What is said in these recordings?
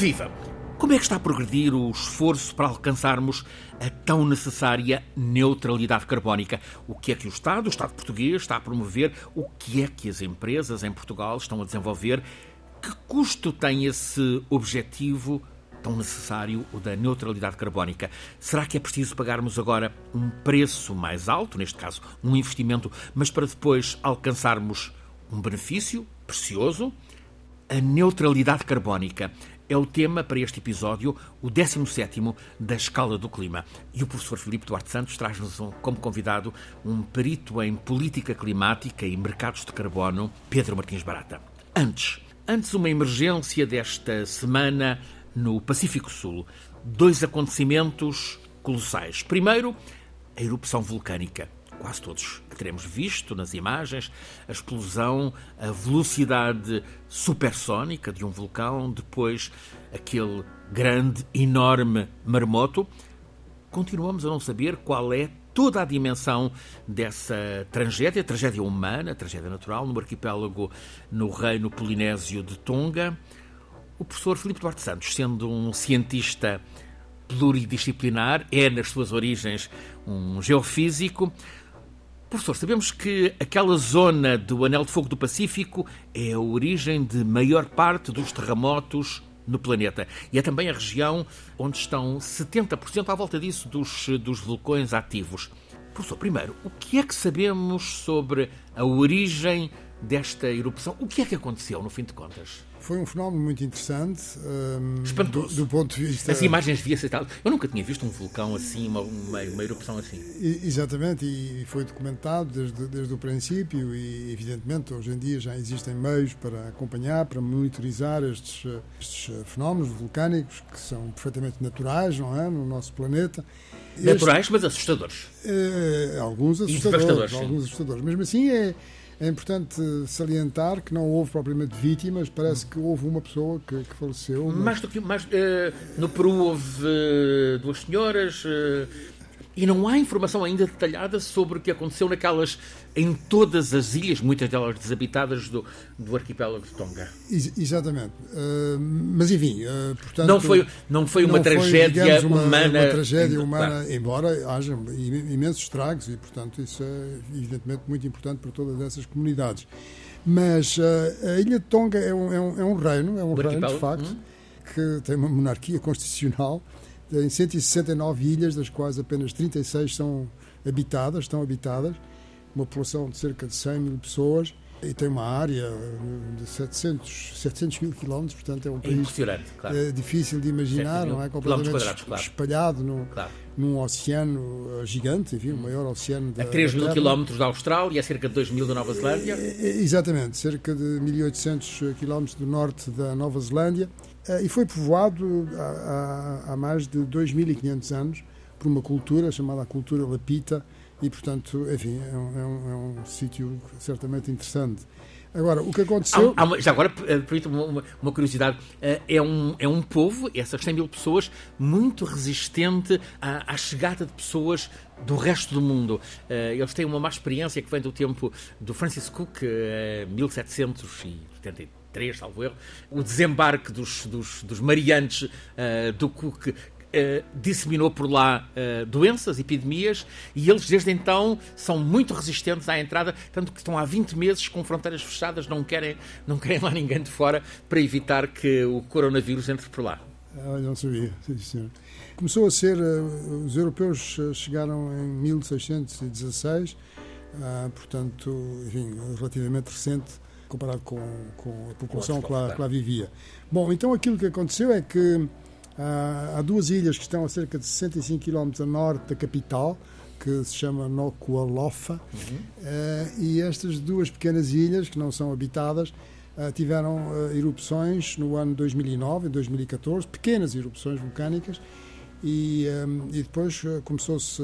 Viva! Como é que está a progredir o esforço para alcançarmos a tão necessária neutralidade carbónica? O que é que o Estado, o Estado português, está a promover? O que é que as empresas em Portugal estão a desenvolver? Que custo tem esse objetivo tão necessário, o da neutralidade carbónica? Será que é preciso pagarmos agora um preço mais alto, neste caso um investimento, mas para depois alcançarmos um benefício precioso? A neutralidade carbónica é o tema para este episódio, o 17 da Escala do Clima. E o professor Filipe Duarte Santos traz-nos um, como convidado um perito em política climática e mercados de carbono, Pedro Martins Barata. Antes, antes uma emergência desta semana no Pacífico Sul. Dois acontecimentos colossais. Primeiro, a erupção vulcânica quase todos teremos visto nas imagens, a explosão, a velocidade supersónica de um vulcão, depois aquele grande, enorme marmoto. Continuamos a não saber qual é toda a dimensão dessa tragédia, tragédia humana, tragédia natural, no arquipélago no reino polinésio de Tonga. O professor Filipe Duarte Santos, sendo um cientista pluridisciplinar, é, nas suas origens, um geofísico, Professor, sabemos que aquela zona do Anel de Fogo do Pacífico é a origem de maior parte dos terremotos no planeta. E é também a região onde estão 70% à volta disso dos, dos vulcões ativos. Professor, primeiro, o que é que sabemos sobre a origem desta erupção? O que é que aconteceu, no fim de contas? Foi um fenómeno muito interessante. Um, Espantoso. Do, do, ponto de vista. As imagens via ser tal. Eu nunca tinha visto um vulcão assim, uma, uma, uma erupção assim. E, exatamente, e foi documentado desde, desde o princípio, e evidentemente hoje em dia já existem meios para acompanhar, para monitorizar estes, estes fenómenos vulcânicos que são perfeitamente naturais, não é? No nosso planeta. Naturais, este, mas assustadores. É, alguns assustadores. Alguns assustadores. Mesmo assim, é é importante salientar que não houve propriamente vítimas, parece que houve uma pessoa que, que faleceu. Mas... Mais do que. Mais, uh, no Peru houve uh, duas senhoras. E não há informação ainda detalhada sobre o que aconteceu naquelas, em todas as ilhas, muitas delas desabitadas do, do arquipélago de Tonga. Ex exatamente. Uh, mas enfim, uh, portanto. Não foi, não foi uma não tragédia foi, digamos, humana. Uma tragédia humana, claro. embora haja imensos estragos e, portanto, isso é evidentemente muito importante para todas essas comunidades. Mas uh, a ilha de Tonga é um, é um, é um reino, é um o reino de facto, hum? que tem uma monarquia constitucional em 169 ilhas, das quais apenas 36 são habitadas, estão habitadas, uma população de cerca de 100 mil pessoas e tem uma área de 700, 700 mil quilómetros, portanto é um país claro. é difícil de imaginar, não é? Completamente claro. espalhado no, claro. num oceano gigante, enfim, o maior oceano da A 3 mil quilómetros da Austrália e a cerca de 2 mil da Nova Zelândia? É, é, exatamente, cerca de 1800 quilómetros do norte da Nova Zelândia eh, e foi povoado há, há, mais de 2.500 anos por uma cultura chamada a cultura lapita e, portanto, enfim, é um, é um, é um sítio certamente interessante. Agora, o que aconteceu. Há, há, já agora, eh, permita-me uma, uma, curiosidade. Eh, é um, é um povo, essas 100 mil pessoas, muito resistente à, à chegada de pessoas do resto do mundo. Eles têm uma má experiência que vem do tempo do Francis Cook, 1773 3, salvo erro, o desembarque dos, dos, dos mariantes uh, do Cook Uh, disseminou por lá uh, doenças, epidemias, e eles desde então são muito resistentes à entrada, tanto que estão há 20 meses com fronteiras fechadas, não querem, não querem lá ninguém de fora para evitar que o coronavírus entre por lá. Ah, não sabia, sim, senhor. Começou a ser, uh, os europeus chegaram em 1616, portanto, enfim, relativamente recente, comparado com, com a população que lá, que lá, vivia. Bom, então aquilo que aconteceu é que ah, há duas ilhas que estão a cerca de 65 km a norte da capital, que se chama Nuku'alofa, uhum. uh, e estas duas pequenas ilhas, que não são habitadas, uh, tiveram uh, erupções no ano 2009 e 2014, pequenas erupções vulcânicas, e, um, e depois começou-se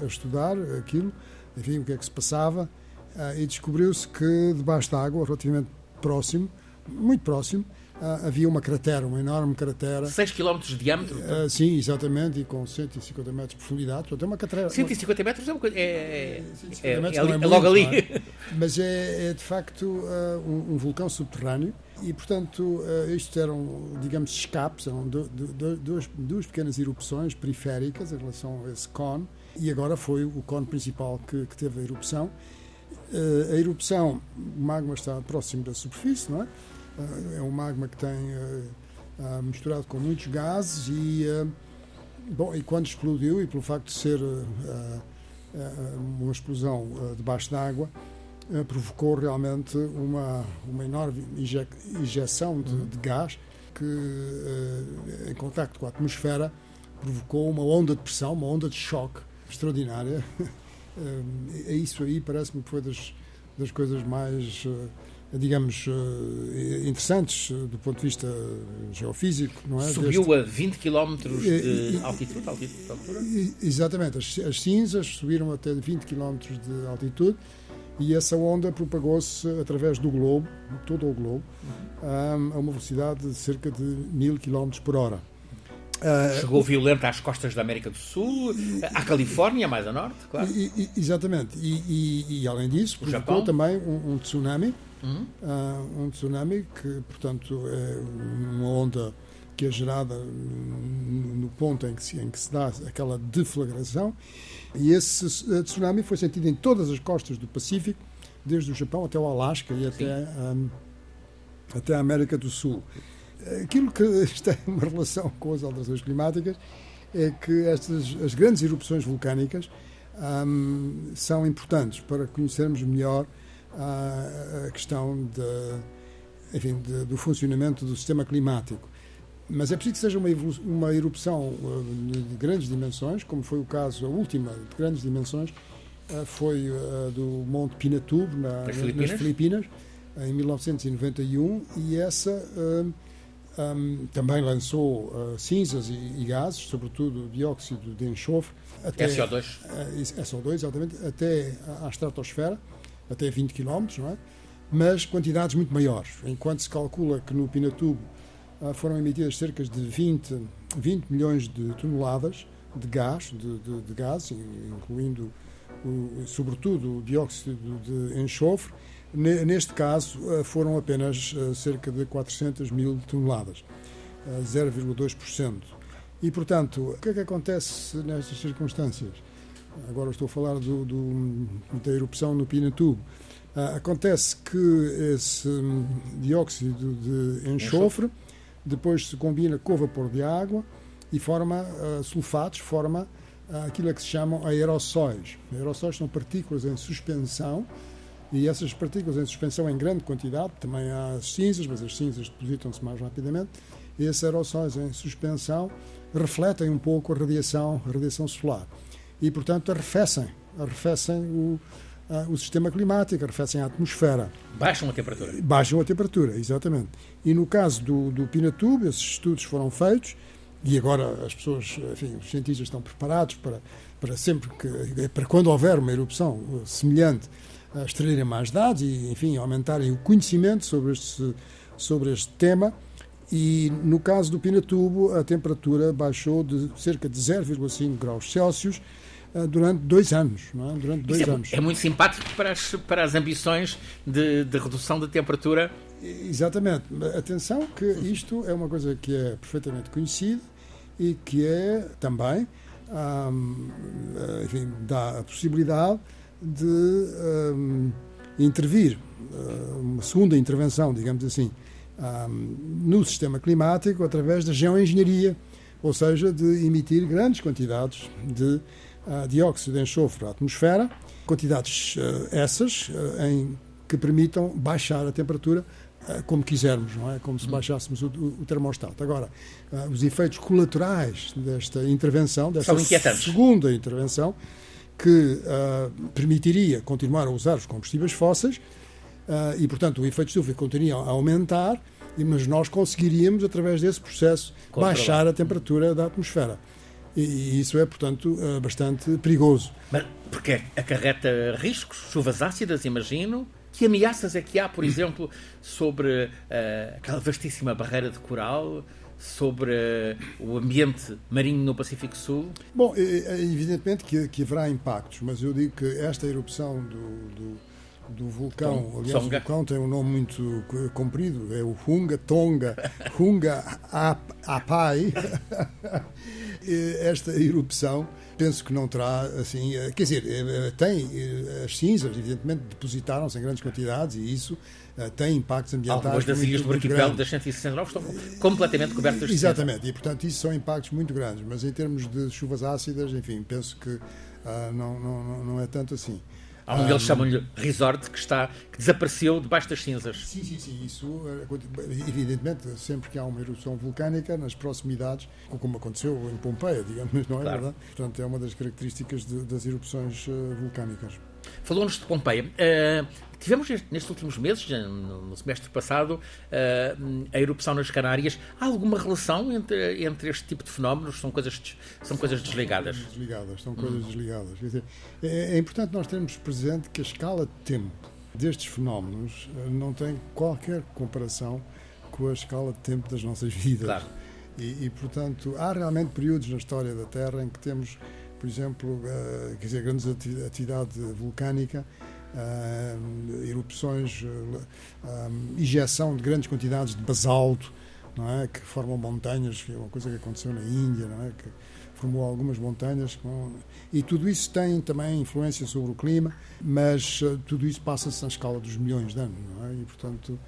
a estudar aquilo, enfim, o que é que se passava, ah, e descobriu-se que debaixo da água, relativamente próximo, muito próximo, ah, havia uma cratera, uma enorme cratera. 6 km de diâmetro? Uh, sim, exatamente, e com 150 metros de profundidade. Portanto, é uma cratera. 150 metros é, uma, é, é, é, é, é, logo ali. Mas é, é de facto uh, um, um, vulcão subterrâneo E, portanto, isto eram, digamos, escapes, eram duas, duas pequenas erupções periféricas em relação a esse cone, e agora foi o cone principal que, que teve a erupção. A erupção, o magma está próximo da superfície, não é? É um magma que tem misturado com muitos gases e, bom, e quando explodiu, e pelo facto de ser uma explosão debaixo d'água, eh, provocou realmente uma, uma enorme injeção de, de gás que, eh, em contacto com a atmosfera, provocou uma onda de pressão, uma onda de choque extraordinária. É isso aí parece-me que foi das, das coisas mais, digamos, interessantes do ponto de vista geofísico, não é? Subiu Deste... a 20 km de altitude, altitude, altura? Exatamente, as, as cinzas subiram até 20 km de altitude e essa onda propagou-se através do globo, todo o globo, a uma velocidade de cerca de mil km por hora. Uh, Chegou violenta às costas da América do Sul, à Califórnia, mais a norte, claro. E, e, exatamente. E, além disso, provocou também um, um tsunami. Uhum. Uh, um tsunami que, portanto, é uma onda que é gerada no ponto em que se, em que se dá aquela deflagração e esse eh, tsunami foi sentido em todas as costas do Pacífico, desde o Japão até o Alasca e até, um, até a América do Sul. Aquilo que tem uma relação com as alterações climáticas é que estas as grandes erupções vulcânicas um, são importantes para conhecermos melhor a, a questão de, enfim, de, do funcionamento do sistema climático. Mas é preciso que seja uma, uma erupção uh, de grandes dimensões, como foi o caso, a última de grandes dimensões, uh, foi do Monte Pinatubo, na, nas Filipinas, nas Filipinas em 1991, e essa um, também lançou cinzas e, e, gases, sobretudo dióxido de enxofre. Até, SO2. SO2, exatamente, até à estratosfera, até 20 km, não é? mas quantidades muito maiores. Enquanto se calcula que no Pinatubo ah, foram emitidas cerca de 20, 20 milhões de toneladas de gás, de, de, de gás incluindo o, sobretudo o dióxido de enxofre. Neste caso, ah, foram apenas ah, cerca de 400 mil toneladas, 0,2%. E, portanto, o que é que acontece nestas circunstâncias? Agora estou a falar do, do, da erupção no Pinatubo. Acontece que esse hum, dióxido de enxofre depois se combina com o vapor de água e forma uh, sulfatos, forma uh, aquilo que se chamam aerossóis. Aerossóis são partículas em suspensão e essas partículas em suspensão em grande quantidade, também há as cinzas, mas as cinzas depositam-se mais rapidamente, e esses aerossóis em suspensão refletem um pouco a radiação, a radiação solar e, portanto, arrefecem, arrefecem o, o sistema climático, arrefecem a atmosfera. Baixam a temperatura. Baixam a temperatura, exatamente. E no caso do, do Pinatubo, esses estudos foram feitos e agora as pessoas, enfim, os cientistas estão preparados para, para sempre que, para quando houver uma erupção semelhante, extraírem mais dados e, enfim, aumentarem o conhecimento sobre este, sobre este tema. E no caso do Pinatubo, a temperatura baixou de cerca de 0,5 graus Celsius eh, durante dois anos. Não é? Durante dois é, anos. é muito simpático para as, para as ambições de, de redução da temperatura. Exatamente. Atenção que isto é uma coisa que é perfeitamente conhecida e que é também hum, enfim, dá a possibilidade de hum, intervir, eh, uma segunda intervenção, digamos assim, hum, no sistema climático através da geoengenharia, ou seja, de emitir grandes quantidades de dióxido de enxofre à atmosfera, quantidades uh, essas uh, em que permitam baixar a temperatura uh, como quisermos, não é? Como se hum. baixássemos o, o, termostato. Agora, os efeitos colaterais desta intervenção, desta segunda intervenção, que permitiria continuar a usar os combustíveis fósseis e, portanto, o efeito estufa continuaria a aumentar, mas nós conseguiríamos, através desse processo, baixar a temperatura da atmosfera. E isso é, portanto, eh, bastante perigoso. Mas porque acarreta riscos, chuvas ácidas, imagino. Que ameaças é que há, por exemplo, sobre uh, aquela vastíssima barreira de coral, sobre uh, o ambiente marinho no Pacífico Sul? Bom, é, evidentemente que, que, haverá impactos, mas eu digo que esta erupção do, do, do vulcão. Aliás, Songa. o vulcão tem um nome muito comprido, é o Hunga Tonga, Hunga Apai. Esta erupção penso que não terá, assim, eh, quer dizer, eh, tem eh, as cinzas, evidentemente, depositaram-se em grandes quantidades e isso tem impactos ambientais. Algumas das ilhas do arquipélago das 169 estão completamente cobertas de Exatamente, e portanto isso são impactos muito grandes, mas em termos de chuvas ácidas, enfim, penso que uh, não, não, não é tanto assim. Há um deles chamam-lhe resort que está que desapareceu debaixo das cinzas. Sim, sim, sim. Isso, evidentemente, sempre que há uma erupção vulcânica nas proximidades, como aconteceu em Pompeia, digamos, não é claro. verdade? Portanto, é uma das características de, das erupções eh, vulcânicas. Falou-nos de Pompeia. Uh, tivemos nestes últimos meses, no semestre passado, uh, a erupção nas Canárias. Há alguma relação entre, entre este tipo de fenómenos? São coisas, são coisas desligadas? Desligadas, são coisas desligadas. Dizer, é, é importante nós termos presente que a escala de tempo destes fenómenos eh, não tem qualquer comparação com a escala de tempo das nossas vidas. Claro. E, e, portanto, há realmente períodos na história da Terra em que temos por exemplo, uh, quer dizer, grande atividade vulcânica, uh, erupções, uh, injeção de grandes quantidades de basalto, não é, que formam montanhas, que é uma coisa que aconteceu na Índia, não é, que formou algumas montanhas com, e tudo isso tem também influência sobre o clima, mas tudo isso passa-se na escala dos milhões de anos, não é? E portanto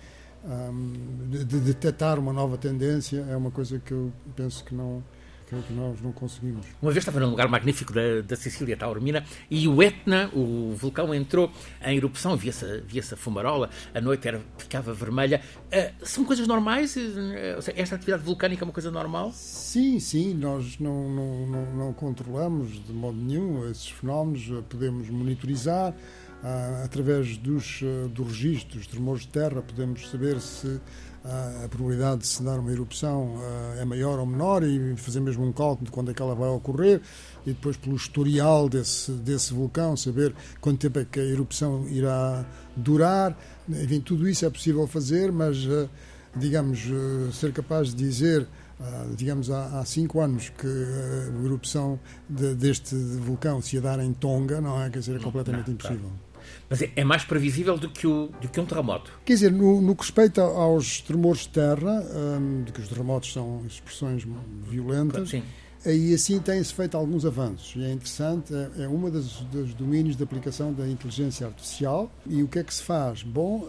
de detectar uma nova tendência é uma coisa que eu penso que não que nós não conseguimos. Uma vez estava num lugar magnífico da, da Sicília, Taormina, e o Etna, o vulcão, entrou em erupção, via-se via a fumarola, a noite era, ficava vermelha. Uh, são coisas normais? Uh, esta atividade vulcânica é uma coisa normal? Sim, sim, nós não, não, não, não controlamos de modo nenhum esses fenómenos, podemos monitorizar. Uh, através dos, uh, dos registros dos tremores de terra, podemos saber se a probabilidade de se dar uma erupção é maior ou menor e fazer mesmo um cálculo de quando é que ela vai ocorrer e depois pelo historial desse, desse vulcão saber quanto tempo é que a erupção irá durar. Enfim, tudo isso é possível fazer, mas digamos, ser capaz de dizer digamos, há, cinco anos que a erupção de, deste vulcão se ia dar em Tonga, não é? Quer dizer, é completamente não, impossível. Mas é, é, mais previsível do que, o, do que um terremoto. Quer dizer, no, no que respeita aos tremores de terra, um, de que os terremotos são expressões violentas, Sim. aí assim têm-se feito alguns avanços. E é interessante, é, é um dos, dos, domínios de aplicação da inteligência artificial. E o que é que se faz? Bom, uh,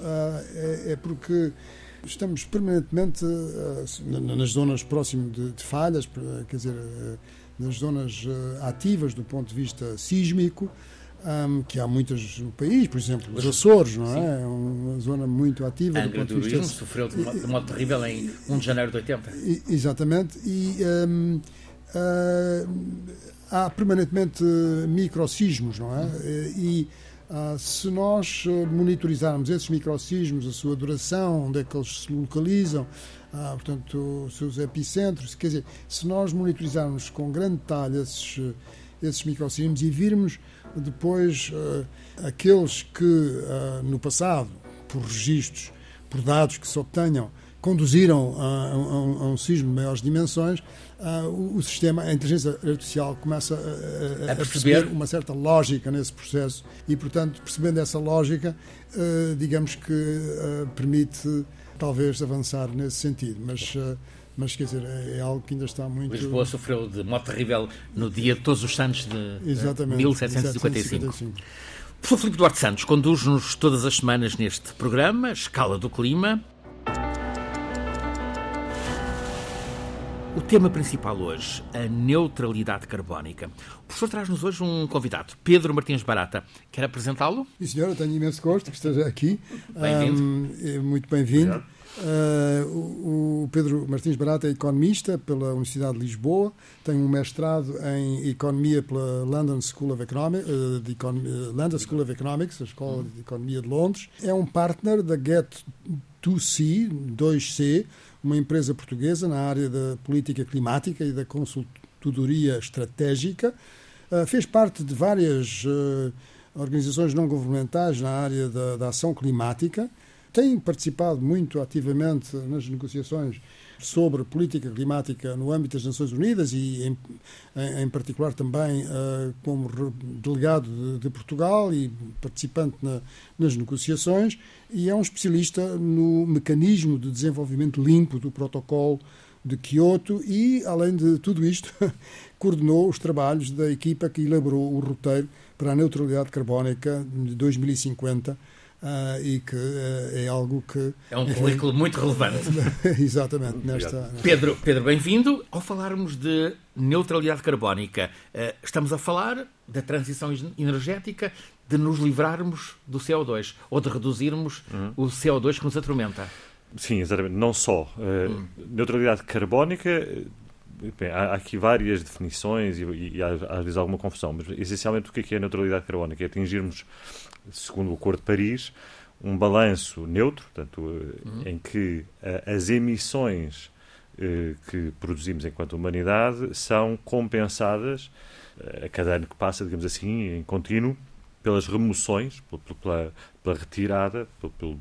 é, é porque estamos permanentemente uh, nas zonas próximas de, de, falhas, quer dizer, uh, nas zonas ativas do ponto de vista sísmico, um, que há muitas no país, por exemplo, os Açores, não é? É uma zona muito ativa. A vista... sofreu de modo, de modo, terrível em 1 de janeiro de 80. E, exatamente, e um, uh, há permanentemente microsismos, não é? E uh, se nós monitorizarmos esses microsismos, a sua duração, onde é que eles se localizam, uh, portanto, os seus epicentros, quer dizer, se nós monitorizarmos com grande detalhe esses, esses microsismos e virmos depois, uh, aqueles que uh, no passado, por registros, por dados que se obtenham, conduziram a, a, a um sismo de maiores dimensões, uh, o, o, sistema, a inteligência artificial começa a, a, perceber. uma certa lógica nesse processo e, portanto, percebendo essa lógica, digamos que permite talvez avançar nesse sentido. Mas mas quer dizer, é, é, algo que ainda está muito. Lisboa sofreu de moto terrível no dia de Todos os Santos de Exatamente, 1755. 1755. O professor Filipe Duarte Santos conduz-nos todas as semanas neste programa, Escala do Clima. O tema principal hoje, a neutralidade carbónica. O professor traz-nos hoje um convidado, Pedro Martins Barata. Quer apresentá-lo? Sim, senhor, eu tenho imenso gosto que esteja aqui. Bem-vindo. Um, muito bem-vindo. Uh, o, Pedro Martins Barata é economista pela Universidade de Lisboa, tem um mestrado em economia pela London School of, Economic, uh, de uh, London School of Economics, a Escola de Economia de Londres. É um partner da Get2C, 2C, uma empresa portuguesa na área da política climática e da consultoria estratégica. fez parte de várias organizações não governamentais na área da, da ação climática tem participado muito ativamente nas negociações sobre política climática no âmbito das Nações Unidas e, em, em particular, também uh, como delegado de, de, Portugal e participante na, nas negociações, e é um especialista no mecanismo de desenvolvimento limpo do protocolo de Kyoto e, além de tudo isto, coordenou os trabalhos da equipa que elaborou o roteiro para a neutralidade carbónica de 2050 Uh, e que uh, é algo que. É um currículo muito relevante. Exatamente. Nesta, nesta... Pedro, Pedro bem-vindo. Ao falarmos de neutralidade carbónica, uh, estamos a falar da transição energética, de nos livrarmos do CO2 ou de reduzirmos uhum. o CO2 que nos atormenta. Sim, exatamente. Não só. Uhum. Neutralidade carbónica. Bem, há aqui várias definições e, e, e, às vezes alguma confusão, mas essencialmente o que é, que é a neutralidade carbónica? É atingirmos segundo o Acordo de Paris, um balanço neutro, portanto, uhum. em que uh, as emissões uh, que produzimos enquanto humanidade são compensadas uh, a cada ano que passa, digamos assim, em contínuo, pelas remoções, pela, pela retirada, pelo, pelo,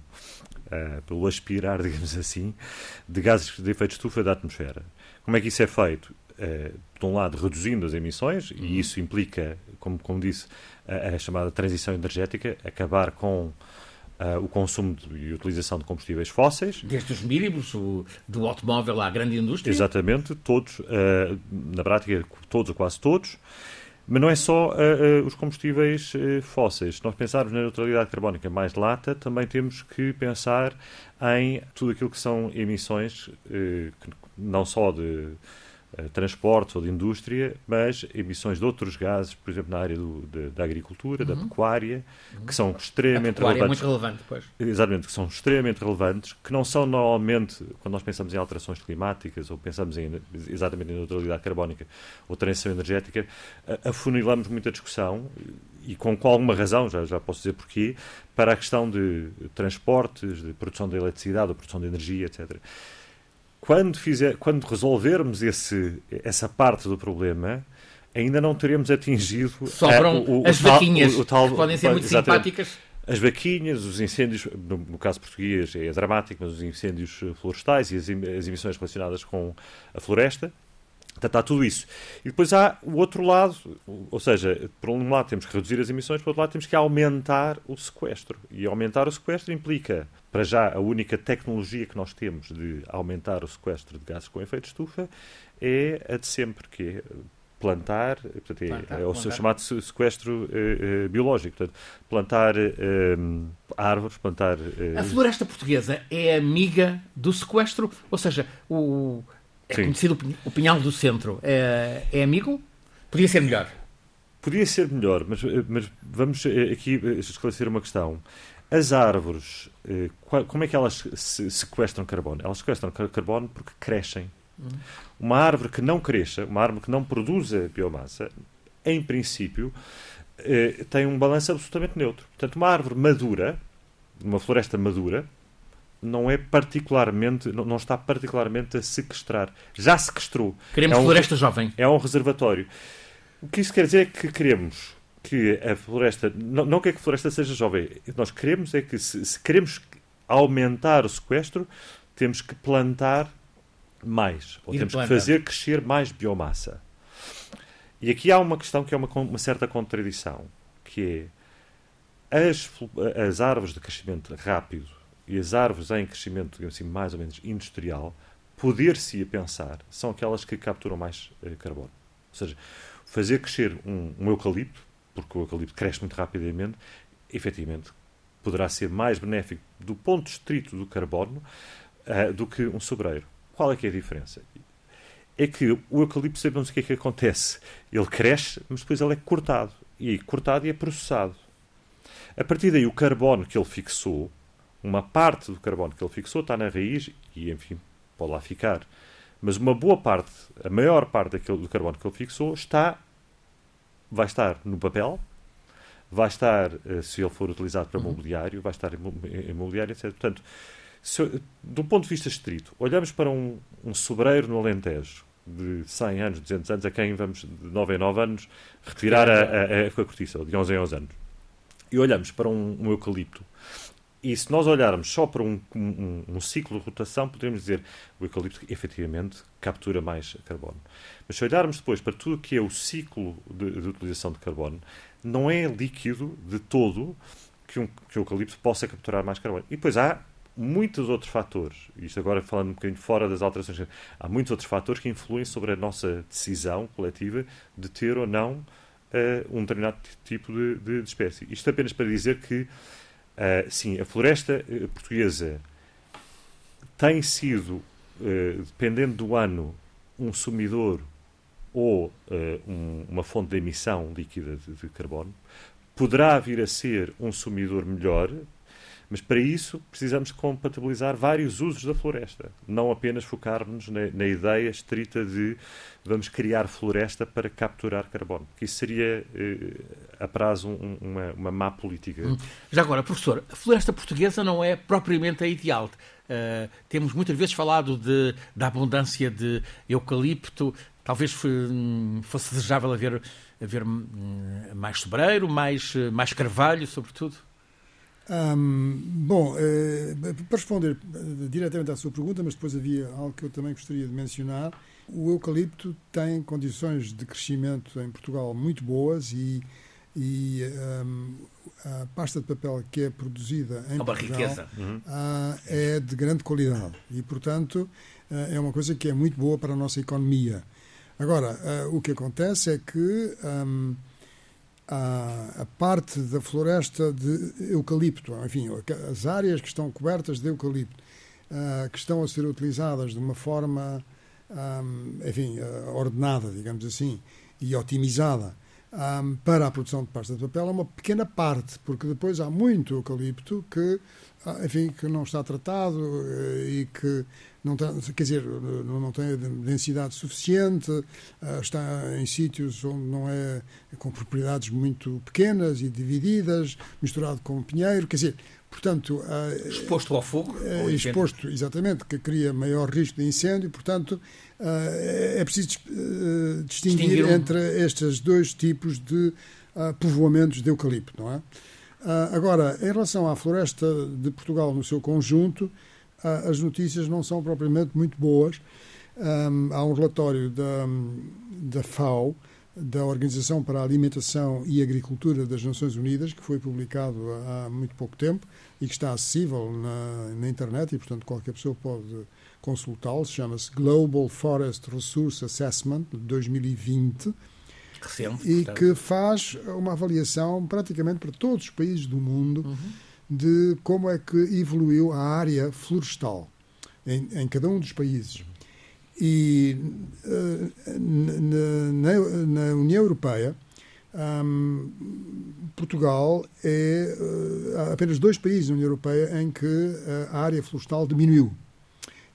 pelo aspirar, digamos assim, de gases de efeito de estufa da atmosfera. Como é que isso é feito? De um lado, reduzindo as emissões, uhum. e isso implica, como, como disse, a, a chamada transição energética, acabar com Uh, o consumo de, e utilização de combustíveis fósseis. Desde os mínimos, o, do automóvel à grande indústria? Exatamente, todos, uh, na prática, todos ou quase todos. Mas não é só uh, os combustíveis fósseis. Se nós pensarmos na neutralidade carbónica mais lata, também temos que pensar em tudo aquilo que são emissões, não só de transportes ou de indústria, mas emissões de outros gases, por exemplo, na área do, de, da agricultura, uhum. da pecuária, uhum. que são extremamente a relevantes. É muito relevante, pois. Exatamente, que são extremamente relevantes, que não são normalmente, quando nós pensamos em alterações climáticas ou pensamos em, exatamente em neutralidade carbónica ou transição energética, afunilamos muita discussão e com, com alguma razão, já, já posso dizer porquê, para a questão de transportes, de produção de eletricidade ou produção de energia, etc quando, fizer, quando resolvermos esse, essa parte do problema, ainda não teremos atingido Sobram a, o, o, as vaquinhas, o, tal, que podem ser muito simpáticas. As vaquinhas, os incêndios, no, no, caso português é dramático, mas os incêndios florestais e as, as emissões relacionadas com a floresta, Portanto, há tudo isso. E depois há o outro lado, ou seja, por um lado temos que reduzir as emissões, por outro lado temos que aumentar o sequestro. E aumentar o sequestro implica, para já, a única tecnologia que nós temos de aumentar o sequestro de gases com efeito de estufa é a de sempre, que é plantar, portanto, é, plantar, é, o seu chamado sequestro uh, uh, biológico, portanto, plantar uh, árvores, plantar... A floresta portuguesa é amiga do sequestro, ou seja, o é Sim. conhecido o Pinhal do Centro. É, é amigo? Podia ser melhor. Podia ser melhor, mas, mas vamos eh, aqui eh, esclarecer uma questão. As árvores, eh, como é que elas sequestram carbono? Elas sequestram carbono porque crescem. Hum. Uma árvore que não cresça, uma árvore que não produza biomassa, em princípio, tem um balanço absolutamente neutro. Portanto, uma árvore madura, uma floresta madura, não é particularmente, não, está particularmente a sequestrar. Já sequestrou. Queremos é um, floresta jovem. É um reservatório. O que isso quer dizer é que queremos que a floresta, não, não quer que a floresta seja jovem, nós queremos é que se, se queremos aumentar o sequestro, temos que plantar mais, ou temos que fazer crescer mais biomassa. E aqui há uma questão que é uma, uma certa contradição, que é as, as árvores de crescimento rápido e as árvores em crescimento, digamos assim, mais ou menos industrial, poder-se a pensar, são aquelas que capturam mais uh, carbono. Ou seja, fazer crescer um, um, eucalipto, porque o eucalipto cresce muito rapidamente, efetivamente poderá ser mais benéfico do ponto estrito do carbono uh, do que um sobreiro. Qual é que é a diferença? É que o eucalipto sabemos o que é que acontece. Ele cresce, mas depois ele é cortado. E cortado e é processado. A partir daí, o carbono que ele fixou uma parte do carbono que ele fixou está na raiz e, enfim, pode lá ficar. Mas uma boa parte, a maior parte daquele, do carbono que ele fixou, está, vai estar no papel, vai estar, eh, se ele for utilizado para uhum. mobiliário, vai estar em mobiliário, etc. Portanto, se, do ponto de vista estrito, olhamos para um, um sobreiro no Alentejo, de 100 anos, 200 anos, a quem vamos, de 9 em 9 anos, retirar a, a, a, a cortiça, de 11 em 11 anos. E olhamos para um, um eucalipto E se nós olharmos só para um, um, um, ciclo de rotação, podemos dizer o eucalipto efetivamente captura mais carbono. Mas se olharmos depois para tudo o que é o ciclo de, de, utilização de carbono, não é líquido de todo que, um, que o eucalipto possa capturar mais carbono. E depois há muitos outros fatores, isto agora falando um bocadinho fora das alterações, há muitos outros fatores que influem sobre a nossa decisão coletiva de ter ou não uh, um determinado tipo de, de, de espécie. Isto apenas para dizer que Uh, sim, a floresta uh, portuguesa tem sido, uh, dependendo do ano, um sumidor ou um, uma fonte de emissão líquida de, de carbono. Poderá vir a ser um sumidor melhor, mas para isso precisamos compatibilizar vários usos da floresta, não apenas focarmos na, na, ideia estrita de vamos criar floresta para capturar carbono, que isso seria eh, a prazo um, uma, uma má política. Hum. Já agora, professor, a floresta portuguesa não é propriamente a ideal. Uh, temos muitas vezes falado de, da abundância de eucalipto, talvez hum, fosse desejável haver, haver hum, mais sobreiro, mais, mais carvalho, sobretudo. Um, bom, eh, para responder eh, diretamente à sua pergunta, mas depois havia algo que eu também gostaria de mencionar. O eucalipto tem condições de crescimento em Portugal muito boas e, e um, a pasta de papel que é produzida em é Portugal uhum. uh, é de grande qualidade e, portanto, uh, é uma coisa que é muito boa para a nossa economia. Agora, uh, o que acontece é que um, a, parte da floresta de eucalipto, enfim, as áreas que estão cobertas de eucalipto, uh, que estão a ser utilizadas de uma forma, um, enfim, uh, ordenada, digamos assim, e otimizada um, para a produção de pasta de papel, é uma pequena parte, porque depois há muito eucalipto que, uh, enfim, que não está tratado eh, e que não tem, quer dizer, não tem densidade suficiente, ah, está em sítios onde não é com propriedades muito pequenas e divididas, misturado com pinheiro, quer dizer, portanto ah, exposto ao fogo, é, exposto exatamente que cria maior risco de incêndio, portanto ah, é preciso distinguir, distinguir um... entre estes dois tipos de povoamentos de eucalipto, não é? Agora, em relação à floresta de Portugal no seu conjunto, as notícias não são propriamente muito boas. Há um relatório da, da FAO, da Organização para a Alimentação e Agricultura das Nações Unidas, que foi publicado há muito pouco tempo e que está acessível na, na internet e, portanto, qualquer pessoa pode consultá-lo. Chama-se Global Forest Resource Assessment de 2020. Recente, e portanto. que faz uma avaliação praticamente para todos os países do mundo. Uhum de como é que evoluiu a área florestal em, em cada um dos países. E uh, na, na, União Europeia, um, Portugal é uh, apenas dois países na União Europeia em que a área florestal diminuiu.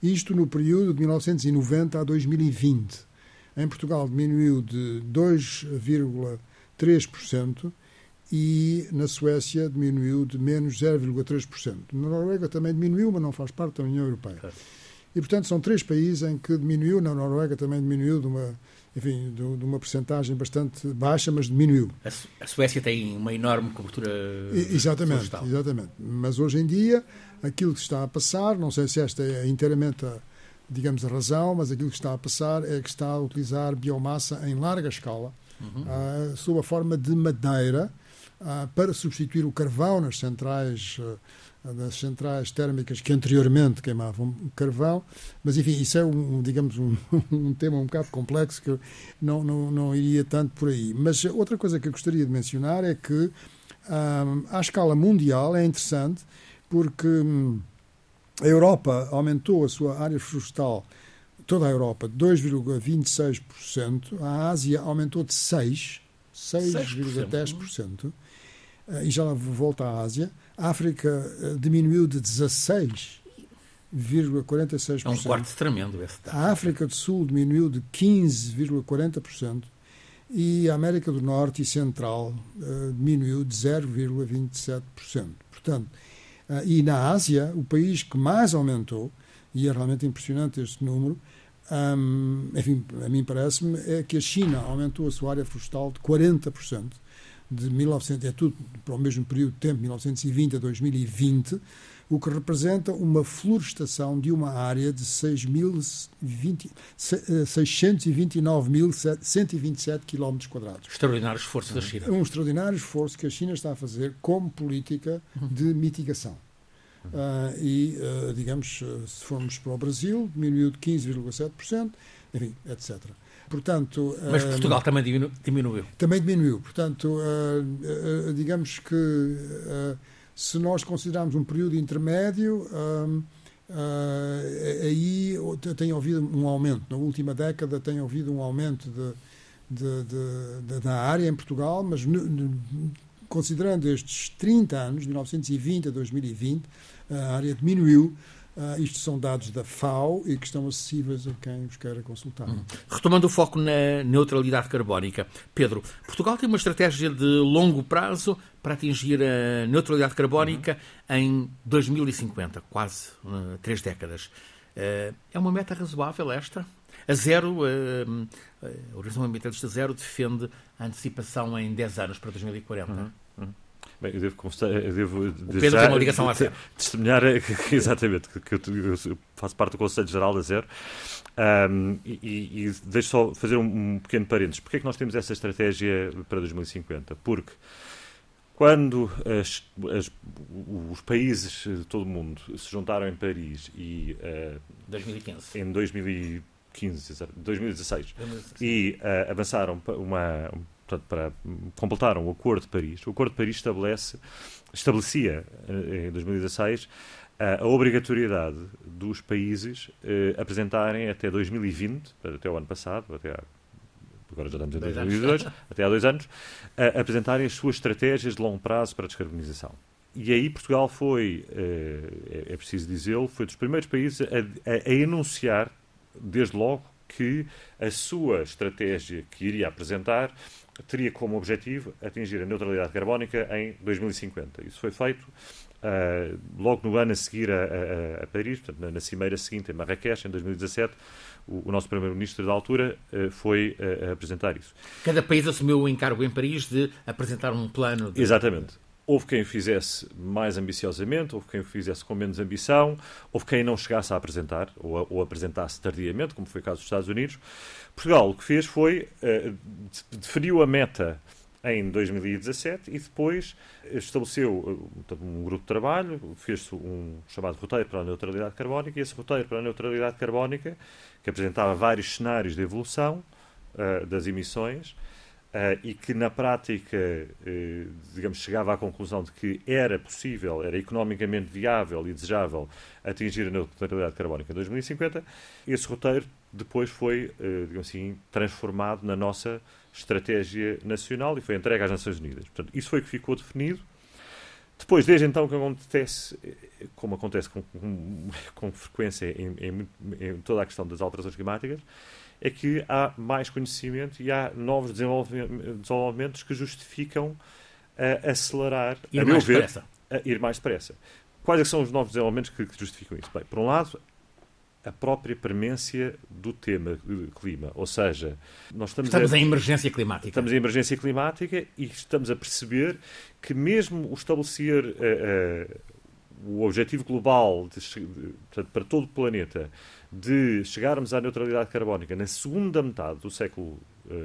Isto no período de 1990 a 2020. Em Portugal diminuiu de 2,3% e na Suécia diminuiu de menos 0,3%. Na Noruega também diminuiu, mas não faz parte da União Europeia. E, portanto, são três países em que diminuiu, na Noruega também diminuiu de uma, enfim, de, de uma percentagem bastante baixa, mas diminuiu. A, a Suécia tem uma enorme cobertura e, Exatamente, florestal. exatamente. Mas hoje em dia, aquilo que está a passar, não sei se esta é inteiramente a, digamos, a razão, mas aquilo que está a passar é que está a utilizar biomassa em larga escala, uhum. uh, sob a forma de madeira, ah, para substituir o carvão nas centrais ah, das centrais térmicas que anteriormente queimavam carvão, mas enfim, isso é um, digamos, um, um tema um bocado complexo que eu não, não, não iria tanto por aí. Mas outra coisa que eu gostaria de mencionar é que um, à escala mundial é interessante porque hum, a Europa aumentou a sua área florestal, toda a Europa, de 2,26%, a Ásia aumentou de 6%, 6,10%. Eh, e já volta à Ásia. A África eh, diminuiu de 16,46%. É um quarto tremendo esse dado. A África do Sul diminuiu de 15,40% e a América do Norte e Central uh, diminuiu de 0,27%. Portanto, uh, e na Ásia, o país que mais aumentou, e é realmente impressionante este número, um, enfim, a mim parece-me, é que a China aumentou a sua área florestal de 40%, de 1900, é tudo para o mesmo período de tempo, 1920 a 2020, o que representa uma florestação de uma área de 629.127 km quadrados. Extraordinário esforço da China. Um extraordinário esforço que a China está a fazer como política de mitigação. Uh, e, uh, digamos, se formos para o Brasil, diminuiu de 15,7%, enfim, etc. Portanto, Mas Portugal uh, também diminu diminuiu. Também diminuiu. Portanto, digamos que se nós considerarmos um período intermédio, aí tem havido um aumento. Na última década tem havido um aumento de, de, de, da área em Portugal, mas considerando estes 30 anos, de 1920 a 2020, a área diminuiu. Uh, isto são dados da FAO e que estão acessíveis a quem os queira consultar. Hum. Retomando o foco na neutralidade carbónica, Pedro, Portugal tem uma estratégia de longo prazo para atingir a neutralidade carbónica uhum. em 2050, quase uh, três décadas. Uh, é uma meta razoável esta? A Zero, uh, a Organização Ambientalista Zero, defende a antecipação em 10 anos para 2040. Uhum. Bem, eu devo, eu devo o Pedro tem uma ligação à Zero. Testemunhar, exatamente, que, eu, faço parte do Conselho Geral da Zero. Um, e, e, deixo só fazer um, um pequeno parênteses. Porquê é que nós temos essa estratégia para 2050? Porque quando as, as, os países de todo o mundo se juntaram em Paris e uh, 2015. em 2015, 2016, 2016. e uh, avançaram uma, portanto, para completaram o Acordo de Paris. O Acordo de Paris estabelece, estabelecia uh, em 2016 a obrigatoriedade dos países apresentarem até 2020, até o ano passado, até há agora já estamos em 2022, até há dois anos, a apresentarem as suas estratégias de longo prazo para a descarbonização. E aí Portugal foi, eh, é, é preciso dizê-lo, foi dos primeiros países a, a, a enunciar, desde logo, que a sua estratégia que iria apresentar teria como objetivo atingir a neutralidade carbónica em 2050. Isso foi feito uh, logo no ano a seguir a, a, a Paris, portanto, na, na, cimeira seguinte, em Marrakech, em 2017, o, o nosso primeiro-ministro da altura uh, foi uh, apresentar isso. Cada país assumiu o encargo em Paris de apresentar um plano. De... Exatamente. Houve quem o fizesse mais ambiciosamente, houve quem o fizesse com menos ambição, houve quem não chegasse a apresentar, ou, ou apresentasse tardiamente, como foi o caso dos Estados Unidos. Portugal o que fez foi, uh, definiu a meta em 2017 e depois estabeleceu um grupo de trabalho, fez-se um chamado roteiro para a neutralidade carbónica e esse roteiro para a neutralidade carbónica, que apresentava vários cenários de evolução uh, das emissões uh, e que na prática, uh, digamos, chegava à conclusão de que era possível, era economicamente viável e desejável atingir a neutralidade carbónica em 2050, esse roteiro depois foi, digamos assim, transformado na nossa estratégia nacional e foi entregue às Nações Unidas. Portanto, isso foi o que ficou definido. Depois, desde então, que acontece, como acontece com, com, com frequência em, em, em, toda a questão das alterações climáticas, é que há mais conhecimento e há novos desenvolvimentos que justificam uh, acelerar, ir a meu ver, depressa. ir mais depressa. Quais é são os novos desenvolvimentos que, que justificam isso? Bem, por um lado, a própria premência do tema clima. Ou seja, nós estamos, estamos a, em emergência climática. Estamos em emergência climática e estamos a perceber que mesmo o estabelecer uh, uh, o objetivo global de, de, para todo o planeta de chegarmos à neutralidade carbónica na segunda metade do século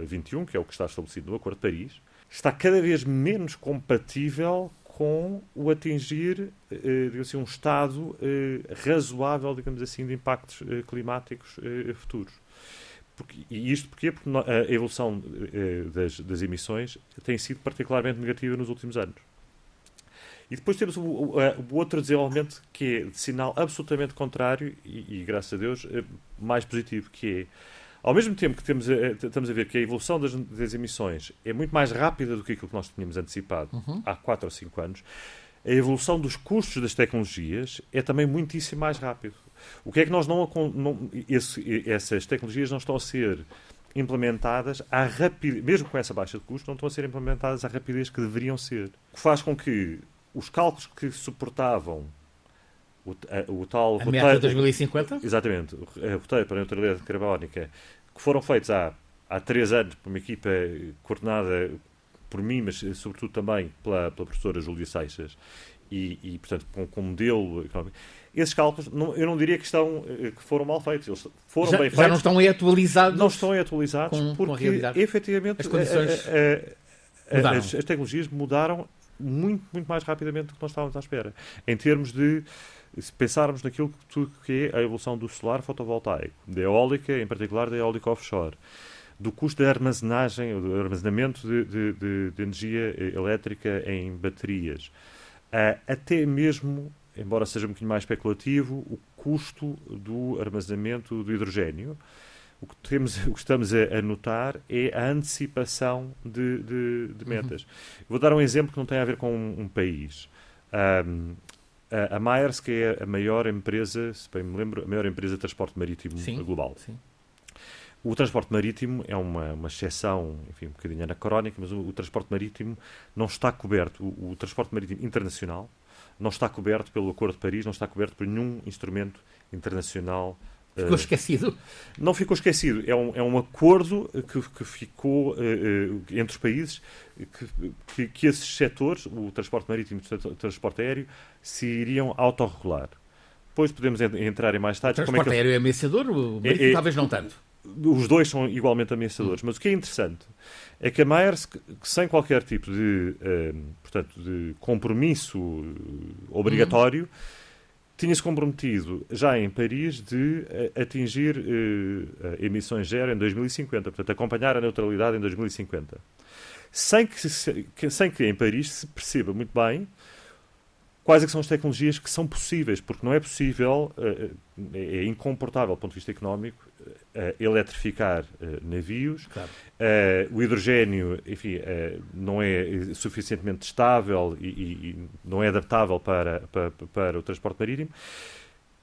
XXI, uh, que é o que está estabelecido no Acordo de Paris, está cada vez menos compatível com o atingir eh, assim, um estado eh, razoável, digamos assim, de impactos eh, climáticos futuros. E isto porquê? Porque a evolução das, das, emissões tem sido particularmente negativa nos últimos anos. E depois temos o, o, o, outro desenvolvimento que é de sinal absolutamente contrário e, e, graças a Deus, mais positivo, que é ao mesmo tempo que temos a, estamos a ver que a evolução das, das, emissões é muito mais rápida do que aquilo que nós tínhamos antecipado uhum. há 4 ou 5 anos, a evolução dos custos das tecnologias é também muitíssimo mais rápido. O que é que nós não, não esse, essas tecnologias não estão a ser implementadas à rapidez, mesmo com essa baixa de custo, não estão a ser implementadas à rapidez que deveriam ser. O que faz com que os cálculos que suportavam o, a, o tal a roteiro, meta 2050? Exatamente, o roteiro para a neutralidade carbónica, que foram feitos há, há três anos por uma equipa coordenada por mim, mas sobretudo também pela, pela professora Júlia Seixas, e, e portanto, com, com modelo económico, esses cálculos, não, eu não diria que, estão, que foram mal feitos. Eles foram já, bem já feitos. não estão aí atualizados? Não estão aí atualizados com, porque, com efetivamente, as, condições a, a, a, as, as tecnologias mudaram muito, muito mais rapidamente do que nós estávamos à espera. Em termos de se pensarmos naquilo que, é a evolução do solar fotovoltaico, da eólica, em particular da eólica offshore, do custo de armazenagem, do armazenamento de, de, de, de energia elétrica em baterias, até mesmo, embora seja um bocadinho mais especulativo, o custo do armazenamento do hidrogênio. O que, temos, o que estamos a, a notar é a antecipação de, de, de metas. Uhum. Vou dar um exemplo que não tem a ver com um, um país. Um, a, a Maersk é a maior empresa, se bem me lembro, a maior empresa de transporte marítimo sim, global. Sim. O transporte marítimo é uma, uma exceção, enfim, um bocadinho anacrónica, mas o, o transporte marítimo não está coberto. O, o, transporte marítimo internacional não está coberto pelo Acordo de Paris, não está coberto por nenhum instrumento internacional. Ficou uh, esquecido? Não ficou esquecido. É um, é um acordo que, que ficou uh, uh, entre os países que, que, que, esses setores, o transporte marítimo e o transporte aéreo, se iriam autorregular. Depois podemos entrar em mais detalhes. O transporte como é aéreo é ameaçador, o marítimo é, é, talvez não tanto os dois são igualmente ameaçadores. Hum. Mas o que é interessante é que a Maersk, sem qualquer tipo de, eh, portanto, de compromisso eh, obrigatório, hum. Tinha-se comprometido já em Paris de uh, atingir uh, emissões zero em 2050, portanto, acompanhar a neutralidade em 2050. Sem que, sem que em Paris se perceba muito bem quais é são as tecnologias que são possíveis, porque não é possível, é incomportável do ponto de vista económico, uh, eletrificar uh, navios. Claro. Uh, o hidrogênio, enfim, não é suficientemente estável e, e, não é adaptável para, para, para o transporte marítimo.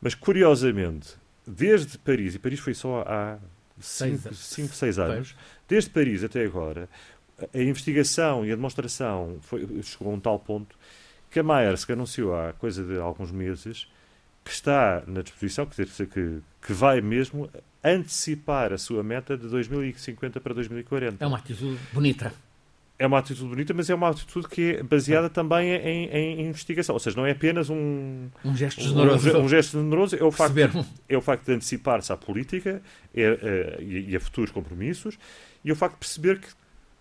Mas, curiosamente, desde Paris, e Paris foi só há 5, 6 anos, desde Paris até agora, a investigação e a demonstração foi, chegou a um tal ponto que a Maersk anunciou há coisa de alguns meses que está na disposição, quer dizer, que, que vai mesmo antecipar a sua meta de 2050 para 2040. É uma atitude bonita. É uma atitude bonita, mas é uma atitude que é baseada também em, em investigação. Ou seja, não é apenas um, um gesto generoso. Um, um gesto generoso é o facto, é o facto de antecipar-se à política é, é, e, a futuros compromissos e o facto de perceber que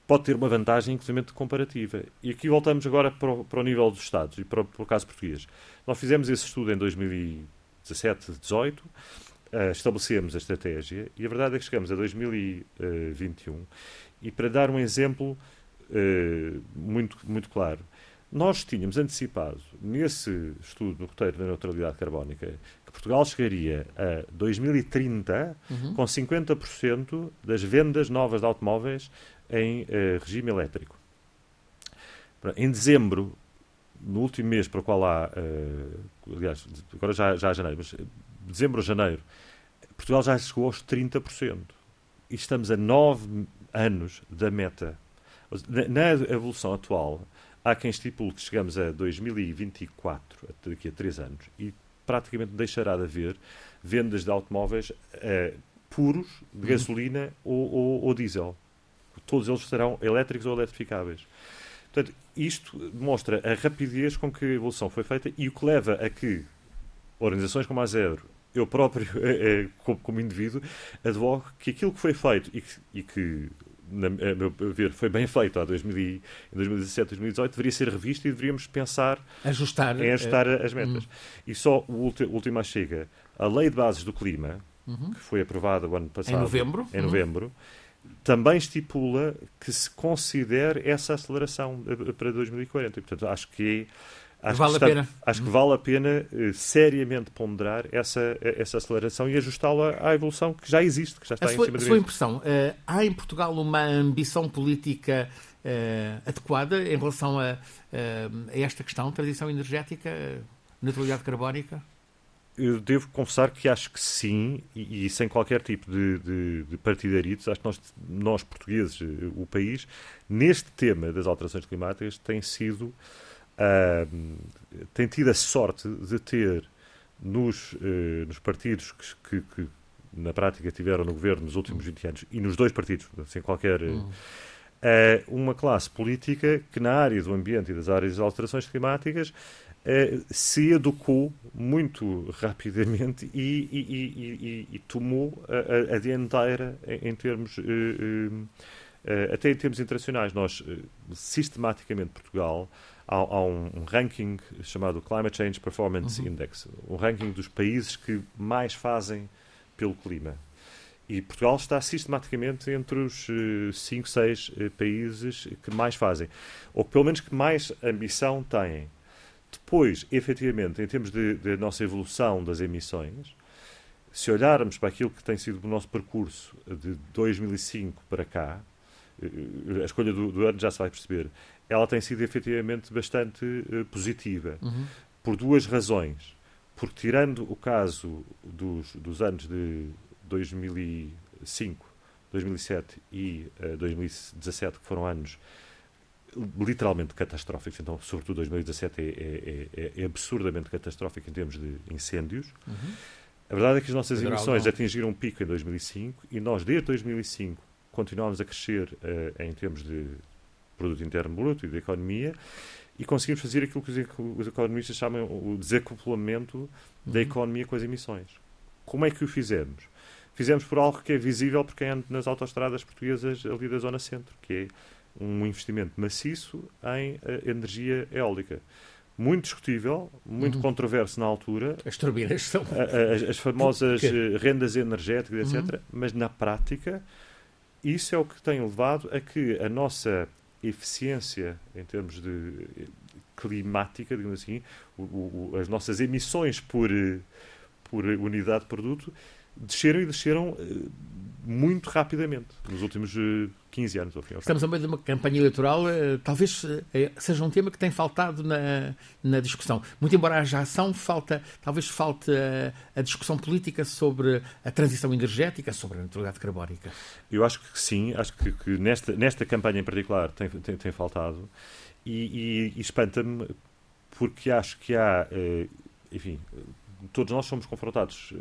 pode ter uma vantagem, inclusive, comparativa. E aqui voltamos agora para o, para o nível dos Estados e para, para o caso português. Nós fizemos esse estudo em 2017, 2018 uh, estabelecemos a estratégia e a verdade é que chegamos a 2021 e para dar um exemplo uh, muito, muito claro, nós tínhamos antecipado nesse estudo no roteiro da neutralidade carbónica que Portugal chegaria a 2030 uhum. com 50% das vendas novas de automóveis em uh, regime elétrico. Em dezembro, no último mês para o qual há, uh, aliás, agora já, já é janeiro, mas dezembro ou janeiro, Portugal já chegou aos 30%. E estamos a 9 anos da meta. Na evolução atual, há quem estipule que chegamos a 2024, daqui a 3 anos, e praticamente deixará de haver vendas de automóveis uh, puros, de uhum. gasolina ou, ou, ou, diesel. Todos eles serão elétricos ou eletrificáveis. Portanto, isto demonstra a rapidez com que a evolução foi feita e o que leva a que organizações como a Zero eu próprio, é, como, como, indivíduo, advogo que aquilo que foi feito e que, e que na, a meu ver, foi bem feito há 2000, em 2017, 2018, deveria ser revisto e deveríamos pensar ajustar, em ajustar as metas. Uhum. E só o último chega. A Lei de Bases do Clima, uhum. que foi aprovada o ano passado, em novembro, em novembro uhum. Também estipula que se considere essa aceleração para 2040. E, portanto, acho que Acho, vale que, está, a pena. acho que vale a pena uh, seriamente ponderar essa, essa aceleração e ajustá-la à evolução que já existe, que já está a em sua, cima da sua impressão, uh, há em Portugal uma ambição política uh, adequada em relação a, a, esta questão, transição energética, neutralidade carbónica? Eu devo confessar que acho que sim, e, e sem qualquer tipo de, de, de partidaritos, acho que nós, nós, portugueses, o país, neste tema das alterações climáticas, tem sido uh, tem tido a sorte de ter nos, uh, nos partidos que, que, que, na prática tiveram no governo nos últimos 20 anos e nos dois partidos, sem qualquer. Uh, uma classe política que, na área do ambiente e das áreas das alterações climáticas, se educou muito rapidamente e, e, e, e tomou a, a, dianteira em, em termos, até em termos internacionais. Nós, sistematicamente, Portugal, há, há um, um, ranking chamado Climate Change Performance uhum. Index, um ranking dos países que mais fazem pelo clima. E Portugal está sistematicamente entre os 5, uh, 6 uh, países que mais fazem, ou pelo menos que mais ambição têm. Depois, efetivamente, em termos de, de nossa evolução das emissões, se olharmos para aquilo que tem sido o nosso percurso de 2005 para cá, uh, a escolha do, do ano já se vai perceber, ela tem sido efetivamente bastante uh, positiva. Uhum. Por duas razões. Porque, tirando o caso dos, dos anos de 2005, 2007 e uh, eh, 2017, que foram anos literalmente catastróficos, então, sobretudo 2017 é, é, é, é absurdamente catastrófico em termos de incêndios. Uhum. A verdade é que as nossas Federal emissões não. atingiram um pico em 2005 e nós, desde 2005, continuamos a crescer uh, em termos de produto interno bruto e de economia e conseguimos fazer aquilo que os economistas chamam o desacoplamento uhum. da economia com as emissões. Como é que o fizemos? Fizemos por algo que é visível por quem anda nas autostradas portuguesas ali da zona centro, que é um investimento maciço em uh, energia eólica. Muito discutível, muito uhum. controverso na altura. As turbinas são. As, as famosas eh, rendas energéticas, etc. Uhum. Mas na prática, isso é o que tem levado a que a nossa eficiência em termos de eh, climática, digamos assim, o, o, as nossas emissões por, por unidade de produto desceram e desceram muito rapidamente nos últimos 15 anos. Ao fim, ao Estamos a meio de uma campanha eleitoral, uh, talvez seja um tema que tem faltado na, na discussão. Muito embora haja ação, falta, talvez falte a, a discussão política sobre a transição energética, sobre a neutralidade carbónica. Eu acho que sim, acho que, que nesta, nesta campanha em particular tem, tem, tem faltado e, e, e espanta-me porque acho que há, enfim, todos nós somos confrontados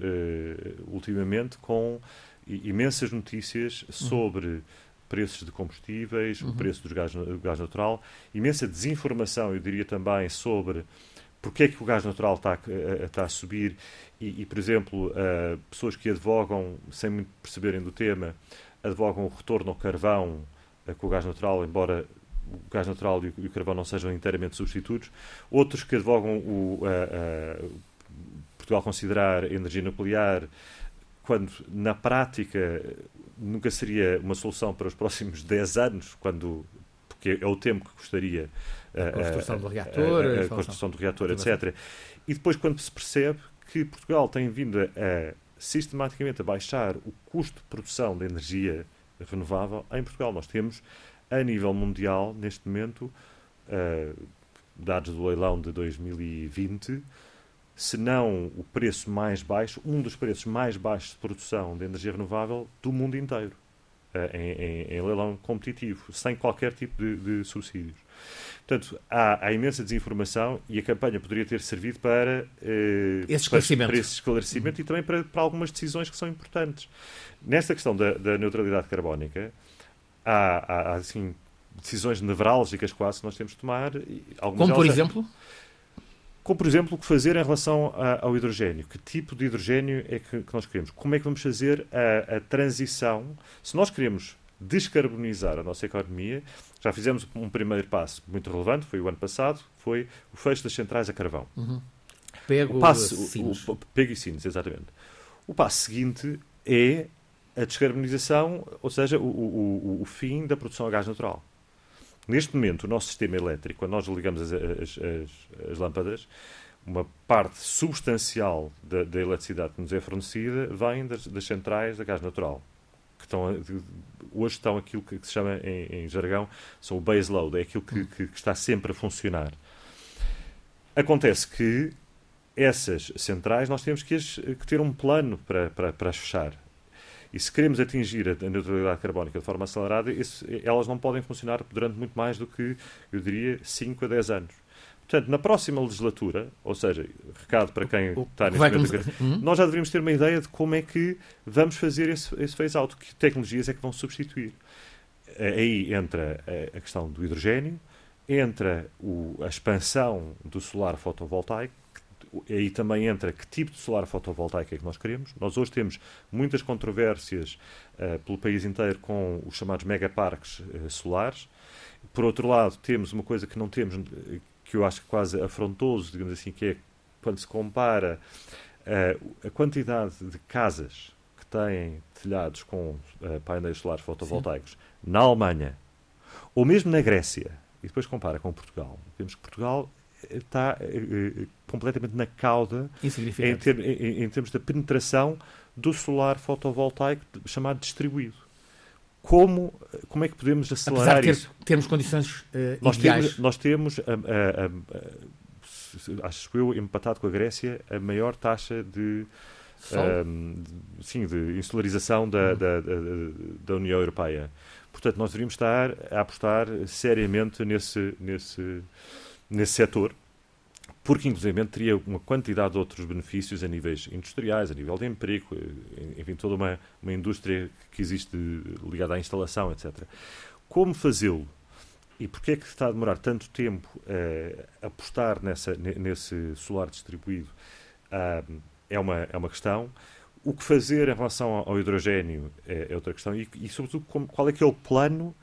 ultimamente com imensas notícias uhum. sobre. Preços de combustíveis, uhum. o preço do gás, do gás natural, imensa desinformação, eu diria também, sobre porque é que o gás natural está, a, está a subir e, e por exemplo, uh, pessoas que advogam, sem muito perceberem do tema, advogam o retorno ao carvão uh, com o gás natural, embora o gás natural e o, e o carvão não sejam inteiramente substitutos. Outros que advogam o, uh, Portugal considerar energia nuclear, quando na prática nunca seria uma solução para os próximos 10 anos, quando porque é o tempo que custaria a construção do reator, a, a, a construção do reator, etc. E depois quando se percebe que Portugal tem vindo a, sistematicamente a baixar o custo de produção de energia renovável em Portugal. Nós temos, a nível mundial, neste momento, uh, dados do leilão de 2020, se não o preço mais baixo, um dos preços mais baixos de produção de energia renovável do mundo inteiro, eh, em, em, em leilão competitivo, sem qualquer tipo de, de subsídios. Portanto, há, há, imensa desinformação e a campanha poderia ter servido para, eh, esse, esclarecimento. Para, para esse esclarecimento uhum. e também para, para, algumas decisões que são importantes. Nesta questão da, da neutralidade carbónica, há, há, há assim, decisões nevrálgicas quase que nós temos de tomar. Como, por exemplo? Como, por exemplo, o que fazer em relação a, ao hidrogênio. Que tipo de hidrogênio é que, que nós queremos? Como é que vamos fazer a, a, transição? Se nós queremos descarbonizar a nossa economia, já fizemos um primeiro passo muito relevante, foi o ano passado, foi o fecho das centrais a carvão. Uhum. Pego o passo, o, o, pego e sinos, exatamente. O passo seguinte é a descarbonização, ou seja, o, o, o fim da produção a gás natural. Neste momento, o nosso sistema elétrico, quando nós ligamos as, as, as, as lâmpadas, uma parte substancial da, da, eletricidade que nos é fornecida vem das, das centrais a gás natural. Que estão, hoje estão aquilo que, se chama em, em, jargão, são o base load, é aquilo que, que, que está sempre a funcionar. Acontece que essas centrais nós temos que, que ter um plano para, para, para as fechar. E se queremos atingir a neutralidade carbónica de forma acelerada, elas não podem funcionar durante muito mais do que, eu diria, 5 a 10 anos. Portanto, na próxima legislatura, ou seja, recado para quem o, está neste momento, começar... Uhum. nós já deveríamos ter uma ideia de como é que vamos fazer esse, esse phase-out, que tecnologias é que vão substituir. aí entra a questão do hidrogênio, entra o, a expansão do solar fotovoltaico, aí também entra que tipo de solar fotovoltaico é que nós queremos. Nós hoje temos muitas controvérsias uh, pelo país inteiro com os chamados megaparques uh, solares. Por outro lado, temos uma coisa que não temos, que eu acho quase afrontoso, digamos assim, que é quando se compara uh, a quantidade de casas que têm telhados com painéis solares fotovoltaicos Sim. na Alemanha, ou mesmo na Grécia, e depois compara com Portugal, vemos que Portugal está uh, completamente na cauda em, ter, em, em, termos da penetração do solar fotovoltaico chamado distribuído. Como, como é que podemos acelerar Apesar de ter, isso? termos condições uh, nós ideais. Temos, nós temos, acho eu, empatado com a Grécia, a maior taxa de, um, de sim, de insularização da, uhum. da, da, da União Europeia. Portanto, nós deveríamos estar a apostar seriamente nesse, nesse, nesse setor, porque inclusive teria uma quantidade de outros benefícios a níveis industriais, a nível de emprego, eh, enfim, toda uma, uma indústria que existe ligada à instalação, etc. Como fazê-lo? E porquê é que está a demorar tanto tempo a apostar nessa, nesse solar distribuído? Uh, é, uma, é uma questão. O que fazer em relação ao hidrogênio é, é outra questão. E, e sobretudo, como, qual é que é o plano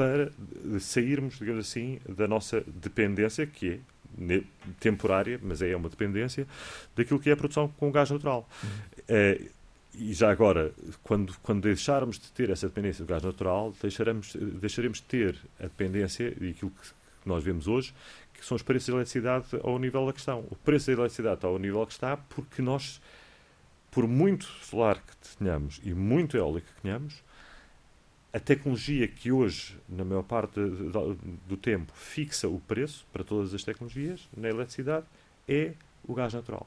para sairmos, digamos assim, da nossa dependência, que é temporária, mas é uma dependência, daquilo que é a produção com gás natural. Uhum. É, e já agora, quando, quando deixarmos de ter essa dependência do gás natural, deixaremos, deixaremos de ter a dependência daquilo que nós vemos hoje, que são os preços da eletricidade ao nível da questão. O preço da eletricidade está ao nível que está porque nós, por muito solar que tenhamos e muito eólico que tenhamos, a tecnologia que hoje, na maior parte do tempo, fixa o preço para todas as tecnologias na eletricidade é o gás natural.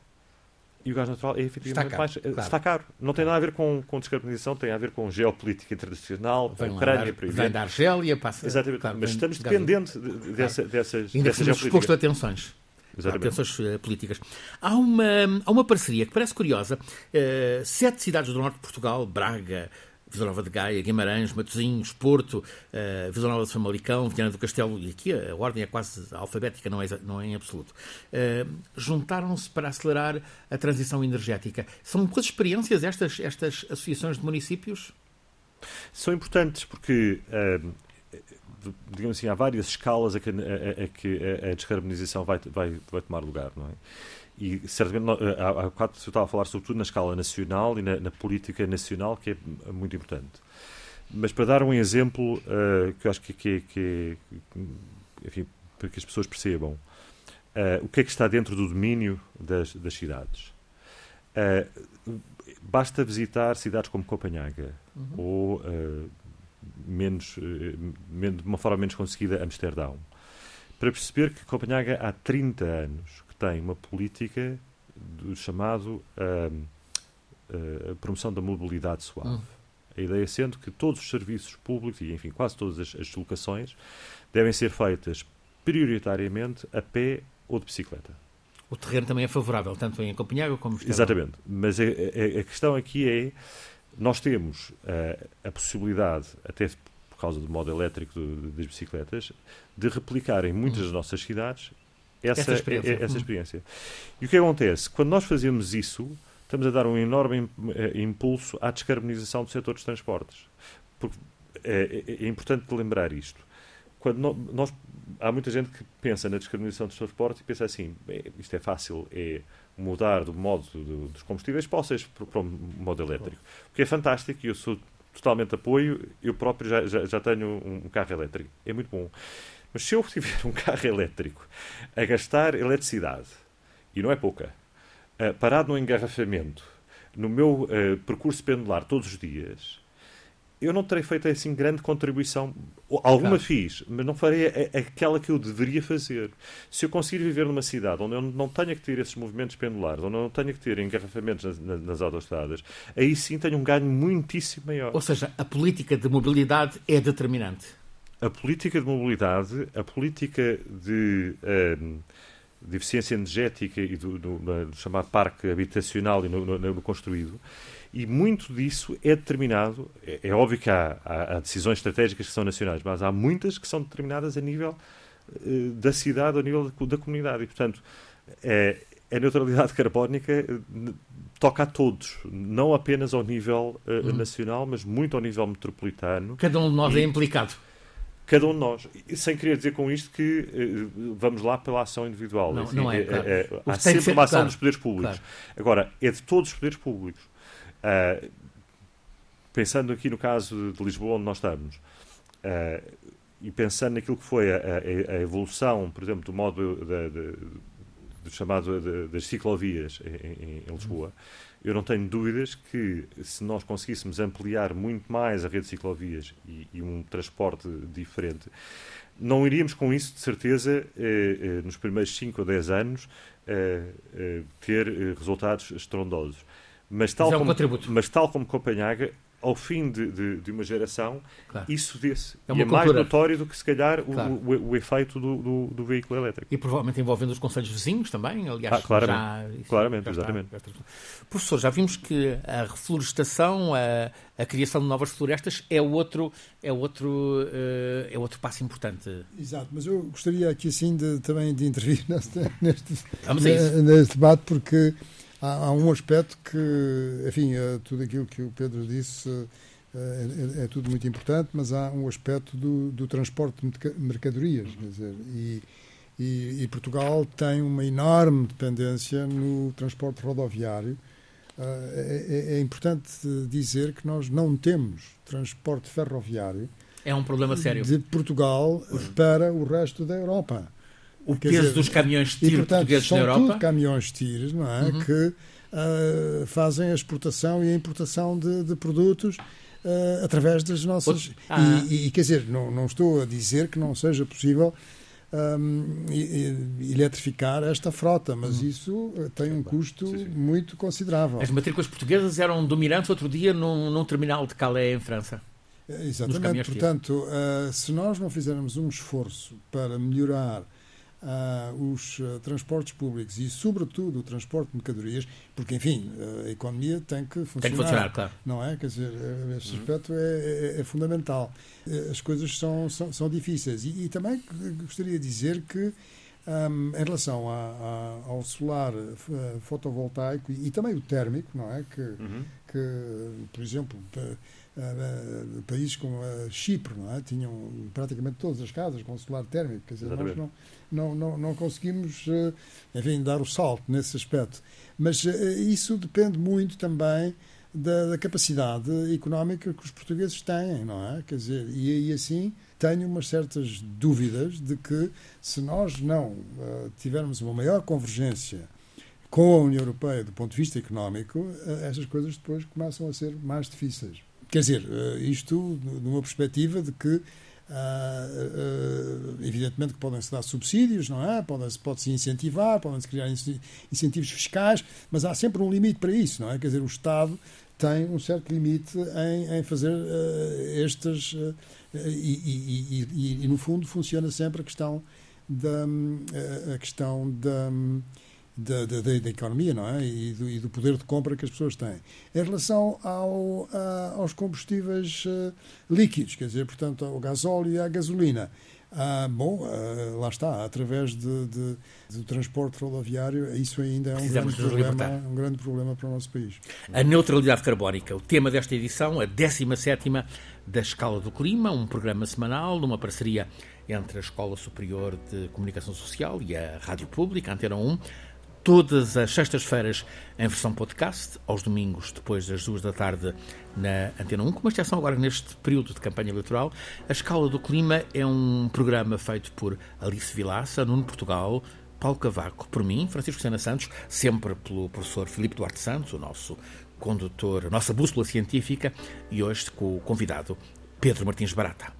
E o gás natural é efetivamente está mais. Claro. Está caro. Não tem nada a ver com, com descarbonização, tem a ver com geopolítica internacional, vem Ucrânia, por Vem da Argélia, passa. Exatamente. Claro, Mas estamos dependentes de, dessa, dessas. Ainda dessas exposto a tensões. Exatamente. tensões uh, políticas. Há uma, há uma parceria que parece curiosa. Uh, sete cidades do norte de Portugal, Braga, Vila Nova de Gaia, Guimarães, Matosinhos, Porto, uh, Vila Nova de Famalicão, Viana do Castelo, e aqui a ordem é quase alfabética, não é, não é em absoluto, uh, juntaram-se para acelerar a transição energética. São boas experiências estas, estas associações de municípios? São importantes porque, uh, digamos assim, há várias escalas a que a, a, que a descarbonização vai, vai, vai tomar lugar, não é? E certamente eh, há, há bocado se estava a falar sobretudo na escala nacional e na, na, política nacional, que é muito importante. Mas para dar um exemplo uh, que eu acho que, que, que, enfim, para que as pessoas percebam uh, o que é que está dentro do domínio das, das cidades. Uh, basta visitar cidades como Copenhaga uhum. ou menos, de uma forma menos conseguida Amsterdão para perceber que Copenhaga há 30 anos tem uma política do chamado uh, uh, promoção da mobilidade suave. Uhum. A ideia sendo que todos os serviços públicos e, enfim, quase todas as, as deslocações devem ser feitas prioritariamente a pé ou de bicicleta. O terreno também é favorável, tanto em Copenhague como em Exatamente. Mas a, a, a, questão aqui é, nós temos uh, a possibilidade, até por causa do modo elétrico do, das bicicletas, de replicar em muitas uhum. das nossas cidades essa, experiência. essa experiência. E o que acontece? Quando nós fazemos isso, estamos a dar um enorme eh, impulso à descarbonização do setor dos transportes. Porque é, é, é importante lembrar isto. Quando nós, há muita gente que pensa na descarbonização dos transportes e pensa assim, isto é fácil, é mudar do modo do, dos combustíveis fósseis para o modo elétrico. O que é fantástico e eu sou totalmente apoio, eu próprio já, já, já tenho um carro elétrico. É muito bom. Mas se eu tiver um carro elétrico a gastar eletricidade, e não é pouca, uh, parado no engarrafamento, no meu uh, percurso pendular todos os dias, eu não terei feito assim grande contribuição. Alguma claro. fiz, mas não farei a, a, aquela que eu deveria fazer. Se eu conseguir viver numa cidade onde eu não tenha que ter esses movimentos pendulares, onde eu não tenha que ter engarrafamentos nas, nas autostradas, aí sim tenho um ganho muitíssimo maior. Ou seja, a política de mobilidade é determinante a política de mobilidade, a política de, um, ehm, de eficiência energética e do, do, do chamado parque habitacional e no, no, no, construído. E muito disso é determinado. É, é óbvio que há, há, há, decisões estratégicas que são nacionais, mas há muitas que são determinadas a nível uh, da cidade, a nível da, da comunidade. E, portanto, é, a neutralidade carbónica toca a todos, não apenas ao nível uh, uhum. nacional, mas muito ao nível metropolitano. Cada um de nós é e, é implicado. Cada um de nós. Sem querer dizer com isto que uh, vamos lá pela ação individual. Não, assim, não é, é, claro. é, é há sempre uma ação claro, dos poderes públicos. Claro. Agora, é de todos os poderes públicos. Uh, pensando aqui no caso de Lisboa, onde nós estamos, uh, e pensando naquilo que foi a, a, a evolução, por exemplo, do modo do chamado de, das ciclovias em, em, Lisboa, eu não tenho dúvidas que se nós conseguíssemos ampliar muito mais a rede de ciclovias e, e um transporte diferente, não iríamos com isso, de certeza, eh, eh, nos primeiros 5 ou 10 anos, eh, eh ter eh, resultados estrondosos. Mas tal, mas, é um como, mas tal como Copenhaga, ao fim de, de, de uma geração, claro. isso desse. É, e é mais notório do que, se calhar, claro. o, o, o, efeito do, do, do, veículo elétrico. E provavelmente envolvendo os conselhos vizinhos também, aliás. Ah, claramente, já, claramente já exatamente. Está, já Professor, já vimos que a reflorestação, a, a criação de novas florestas é outro, é outro, uh, é outro passo importante. Exato, mas eu gostaria aqui assim de, também de intervir neste, neste, neste debate, porque há, há, um aspecto que, enfim, é tudo aquilo que o Pedro disse é, é, é, tudo muito importante, mas há um aspecto do, do transporte de mercadorias, quer dizer, e, e, e, Portugal tem uma enorme dependência no transporte rodoviário. É, é, é importante dizer que nós não temos transporte ferroviário. É um problema sério. De Portugal para o resto da Europa o peso dizer, dos caminhões de tiro e, portanto, portugueses são na Europa. Tudo caminhões de tiro, não é? Uhum. Que uh, fazem a exportação e a importação de, de produtos uh, através das nossas. Ah. E, e, quer dizer, não, não estou a dizer que não seja possível. Um, eletrificar esta frota, mas uhum. isso eh, tem um custo sim, sim. muito considerável. As matrículas portuguesas eram dominantes outro dia num, num terminal de Calais, em França. Exatamente, portanto, uh, se nós não fizermos um esforço para melhorar uh, os uh, transportes públicos e, sobretudo, o transporte de mercadorias, porque, enfim, a economia tem que funcionar. Tem que funcionar, claro. Não é? Quer dizer, eh, esse uhum. aspecto é, é, é, fundamental. As coisas são, são, são difíceis. E, e, também gostaria de dizer que, um, em relação a, a, ao solar fotovoltaico e, e, também o térmico, não é? Que, uhum. que por exemplo, uh, países como uh, Chipre, não é? tinham praticamente todas as casas com solar térmico. Quer dizer, nós não, não, não, não conseguimos, uh, enfim, dar o salto nesse aspecto. Mas isso depende muito também da, da, capacidade económica que os portugueses têm, não é? Quer dizer, e, e assim tenho umas certas dúvidas de que se nós não uh, tivermos uma maior convergência com a União Europeia do ponto de vista económico, uh, estas coisas depois começam a ser mais difíceis. Quer dizer, eh, isto numa perspectiva de que Uh, uh, evidentemente podem-se dar subsídios, não é? Pode-se pode incentivar, podem-se criar incentivos fiscais, mas há sempre um limite para isso, não é? Quer dizer, o Estado tem um certo limite em, em fazer uh, estas. E, e, e, e, no fundo, funciona sempre a questão da. a questão da da, da, da, economia não é? E do, e, do, poder de compra que as pessoas têm. Em relação ao, a, aos combustíveis uh, líquidos, quer dizer, portanto, ao gasóleo e à gasolina, ah, bom, ah, lá está, através de, de, do transporte rodoviário, isso ainda é um grande, problema, um grande problema para o nosso país. A neutralidade carbónica, o tema desta edição, a 17 da Escala do Clima, um programa semanal numa parceria entre a Escola Superior de Comunicação Social e a Rádio Pública, Antena 1, todas as sextas-feiras em versão podcast, aos domingos depois das duas da tarde na Antena 1, com uma exceção agora neste período de campanha eleitoral. A Escala do Clima é um programa feito por Alice Vilaça, Nuno Portugal, Paulo Cavaco, por mim, Francisco Sena Santos, sempre pelo professor Filipe Duarte Santos, o nosso condutor, a nossa bússola científica, e hoje com o convidado Pedro Martins Barata.